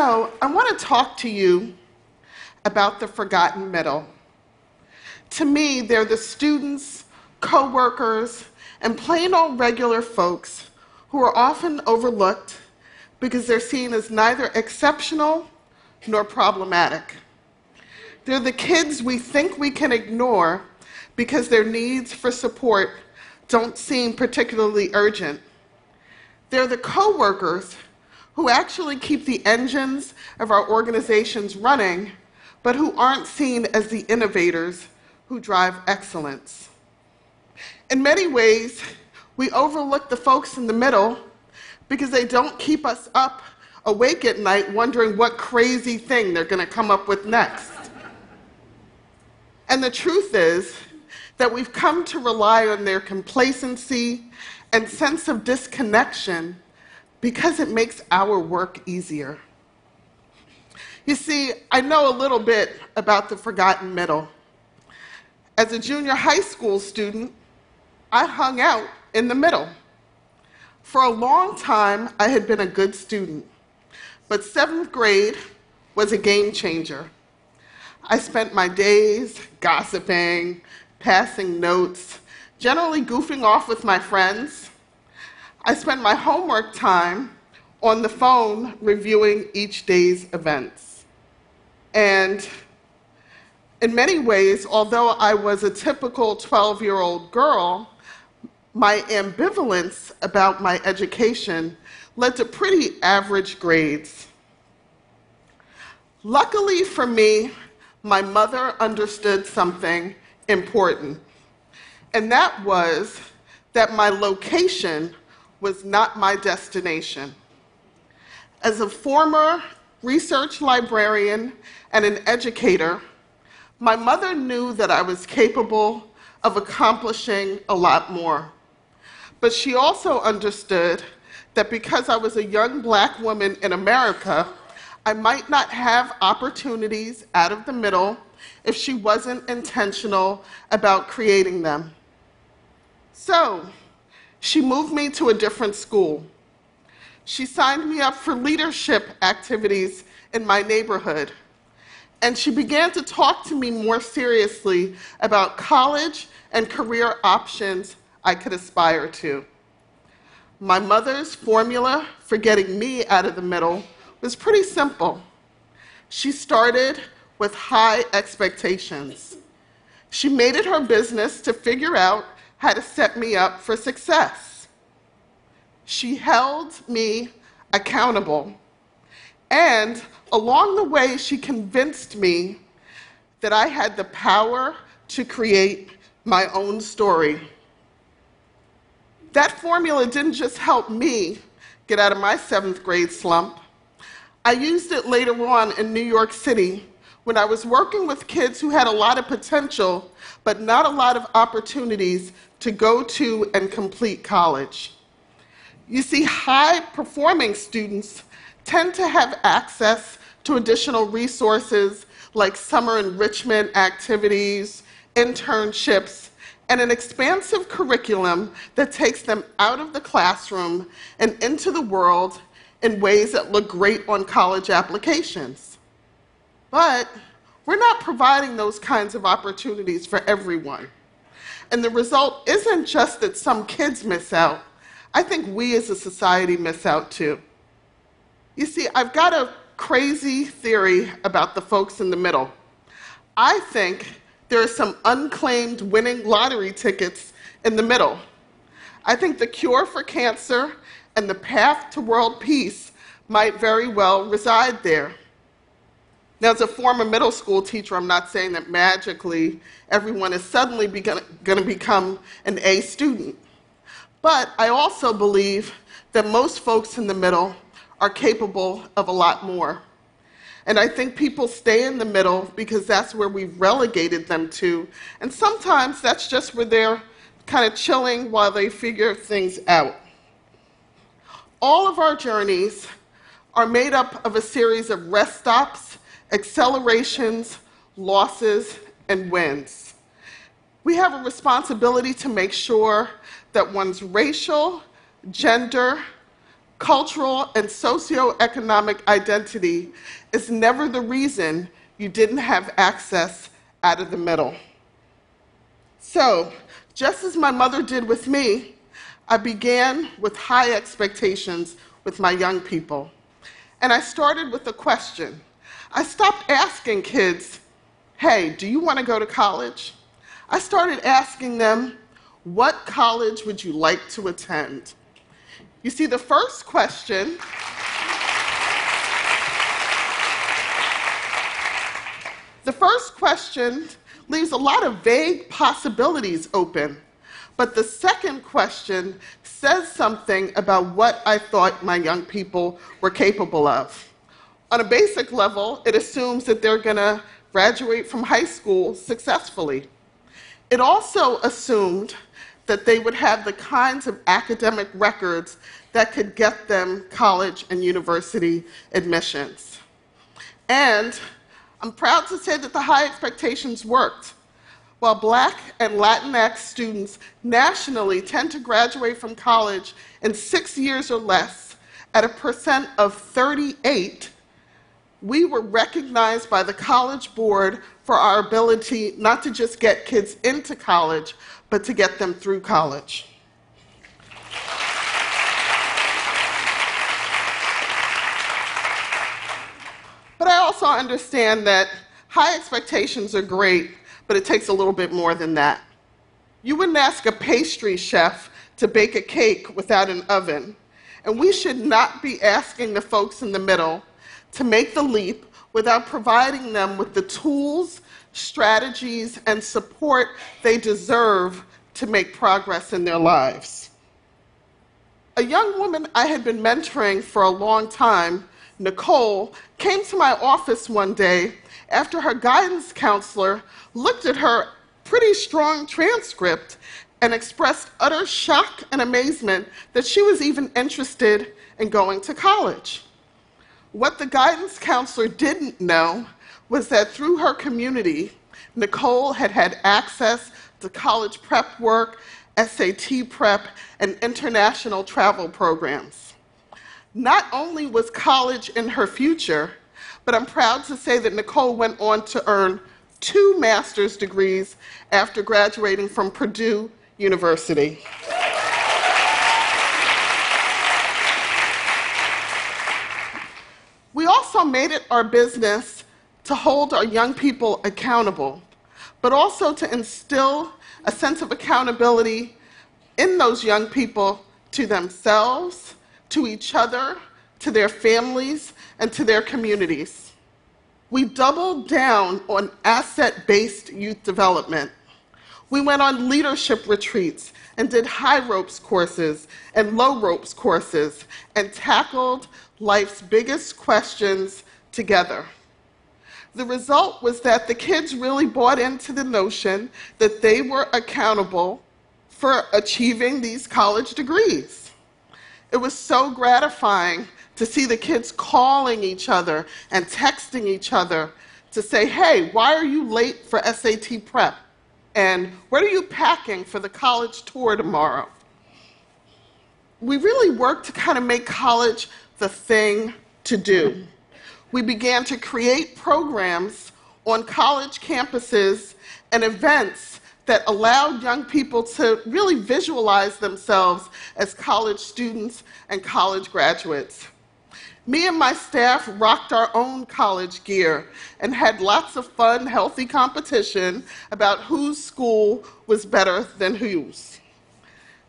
So, I want to talk to you about the forgotten middle. To me, they're the students, co workers, and plain old regular folks who are often overlooked because they're seen as neither exceptional nor problematic. They're the kids we think we can ignore because their needs for support don't seem particularly urgent. They're the coworkers who actually keep the engines of our organizations running, but who aren't seen as the innovators who drive excellence. In many ways, we overlook the folks in the middle because they don't keep us up awake at night wondering what crazy thing they're going to come up with next. And the truth is that we've come to rely on their complacency and sense of disconnection because it makes our work easier. You see, I know a little bit about the forgotten middle. As a junior high school student, I hung out in the middle. For a long time, I had been a good student, but seventh grade was a game changer. I spent my days gossiping, passing notes, generally goofing off with my friends. I spent my homework time on the phone reviewing each day's events. And in many ways, although I was a typical 12 year old girl, my ambivalence about my education led to pretty average grades. Luckily for me, my mother understood something important, and that was that my location was not my destination. As a former research librarian and an educator, my mother knew that I was capable of accomplishing a lot more. But she also understood that because I was a young black woman in America, I might not have opportunities out of the middle if she wasn't intentional about creating them. So, she moved me to a different school. She signed me up for leadership activities in my neighborhood. And she began to talk to me more seriously about college and career options I could aspire to. My mother's formula for getting me out of the middle was pretty simple. She started with high expectations. She made it her business to figure out to set me up for success. She held me accountable. And along the way, she convinced me that I had the power to create my own story. That formula didn't just help me get out of my seventh grade slump. I used it later on in New York City when I was working with kids who had a lot of potential, but not a lot of opportunities to go to and complete college. You see, high performing students tend to have access to additional resources like summer enrichment activities, internships, and an expansive curriculum that takes them out of the classroom and into the world in ways that look great on college applications. But we're not providing those kinds of opportunities for everyone. And the result isn't just that some kids miss out, I think we as a society miss out too. You see, I've got a crazy theory about the folks in the middle. I think there are some unclaimed winning lottery tickets in the middle. I think the cure for cancer and the path to world peace might very well reside there. Now, as a former middle school teacher, I'm not saying that magically everyone is suddenly going to become an A student. But I also believe that most folks in the middle are capable of a lot more. And I think people stay in the middle because that's where we've relegated them to. And sometimes that's just where they're kind of chilling while they figure things out. All of our journeys are made up of a series of rest stops, accelerations, losses, and wins. We have a responsibility to make sure that one's racial, gender, cultural, and socioeconomic identity is never the reason you didn't have access out of the middle. So, just as my mother did with me, I began with high expectations with my young people. And I started with a question. I stopped asking kids, hey, do you want to go to college? I started asking them, what college would you like to attend? You see, the first question the first question leaves a lot of vague possibilities open. But the second question says something about what I thought my young people were capable of. On a basic level, it assumes that they're going to graduate from high school successfully. It also assumed that they would have the kinds of academic records that could get them college and university admissions. And I'm proud to say that the high expectations worked. While Black and Latinx students nationally tend to graduate from college in six years or less at a percent of 38, we were recognized by the College Board for our ability not to just get kids into college, but to get them through college. But I also understand that high expectations are great, but it takes a little bit more than that. You wouldn't ask a pastry chef to bake a cake without an oven, and we should not be asking the folks in the middle to make the leap without providing them with the tools, strategies, and support they deserve to make progress in their lives. A young woman I had been mentoring for a long time, Nicole, came to my office one day after her guidance counselor looked at her pretty strong transcript and expressed utter shock and amazement that she was even interested in going to college. What the guidance counselor didn't know was that through her community, Nicole had had access to college prep work, SAT prep, and international travel programs. Not only was college in her future, but I'm proud to say that Nicole went on to earn two master's degrees after graduating from Purdue University. We also made it our business to hold our young people accountable, but also to instill a sense of accountability in those young people to themselves, to each other, to their families, and to their communities. We doubled down on asset based youth development. We went on leadership retreats and did high ropes courses and low ropes courses and tackled life's biggest questions together. The result was that the kids really bought into the notion that they were accountable for achieving these college degrees. It was so gratifying to see the kids calling each other and texting each other to say, hey, why are you late for SAT prep? And what are you packing for the college tour tomorrow? We really worked to kind of make college the thing to do. We began to create programs on college campuses and events that allowed young people to really visualize themselves as college students and college graduates. Me and my staff rocked our own college gear and had lots of fun, healthy competition about whose school was better than whose.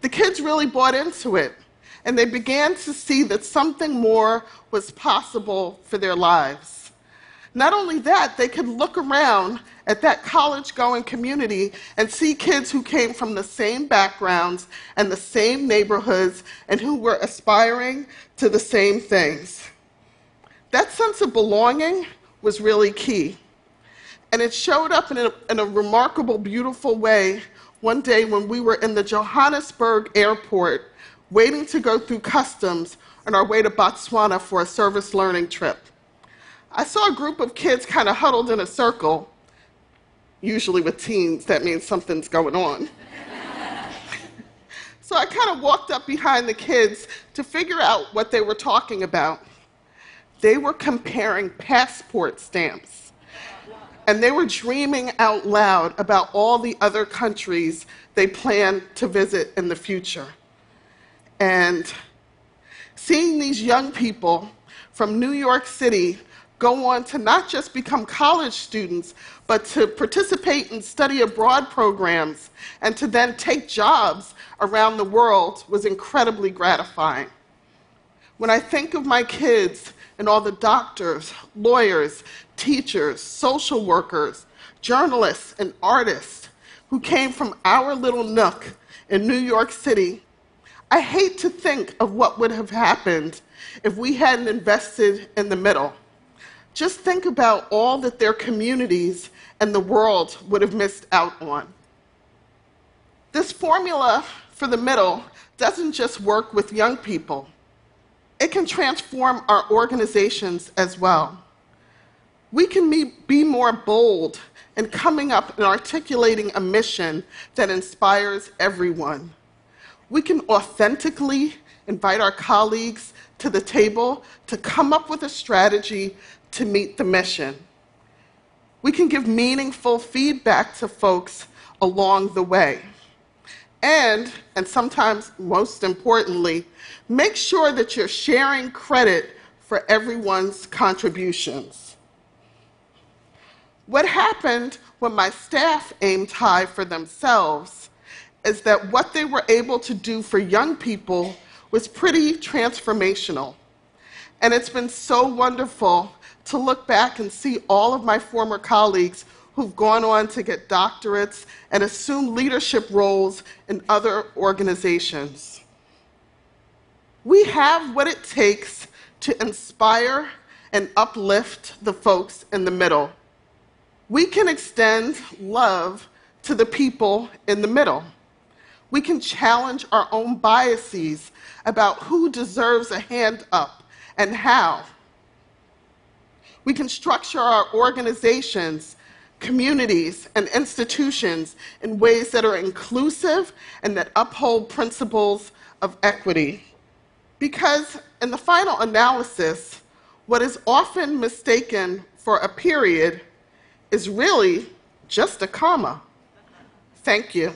The kids really bought into it, and they began to see that something more was possible for their lives. Not only that, they could look around at that college going community and see kids who came from the same backgrounds and the same neighborhoods and who were aspiring to the same things. That sense of belonging was really key. And it showed up in a, in a remarkable, beautiful way one day when we were in the Johannesburg airport waiting to go through customs on our way to Botswana for a service learning trip. I saw a group of kids kind of huddled in a circle Usually with teens, that means something's going on. So I kind of walked up behind the kids to figure out what they were talking about. They were comparing passport stamps. And they were dreaming out loud about all the other countries they plan to visit in the future. And seeing these young people from New York City go on to not just become college students, but to participate in study abroad programs and to then take jobs around the world was incredibly gratifying. When I think of my kids and all the doctors, lawyers, teachers, social workers, journalists, and artists who came from our little nook in New York City, I hate to think of what would have happened if we hadn't invested in the middle. Just think about all that their communities and the world would have missed out on. This formula for the middle doesn't just work with young people, it can transform our organizations as well. We can be more bold in coming up and articulating a mission that inspires everyone. We can authentically invite our colleagues to the table to come up with a strategy to meet the mission. We can give meaningful feedback to folks along the way. And, and sometimes most importantly, make sure that you're sharing credit for everyone's contributions. What happened when my staff aimed high for themselves is that what they were able to do for young people was pretty transformational. And it's been so wonderful to look back and see all of my former colleagues who've gone on to get doctorates and assume leadership roles in other organizations. We have what it takes to inspire and uplift the folks in the middle. We can extend love to the people in the middle. We can challenge our own biases about who deserves a hand up and how. We can structure our organizations, communities, and institutions in ways that are inclusive and that uphold principles of equity. Because in the final analysis, what is often mistaken for a period is really just a comma. Thank you.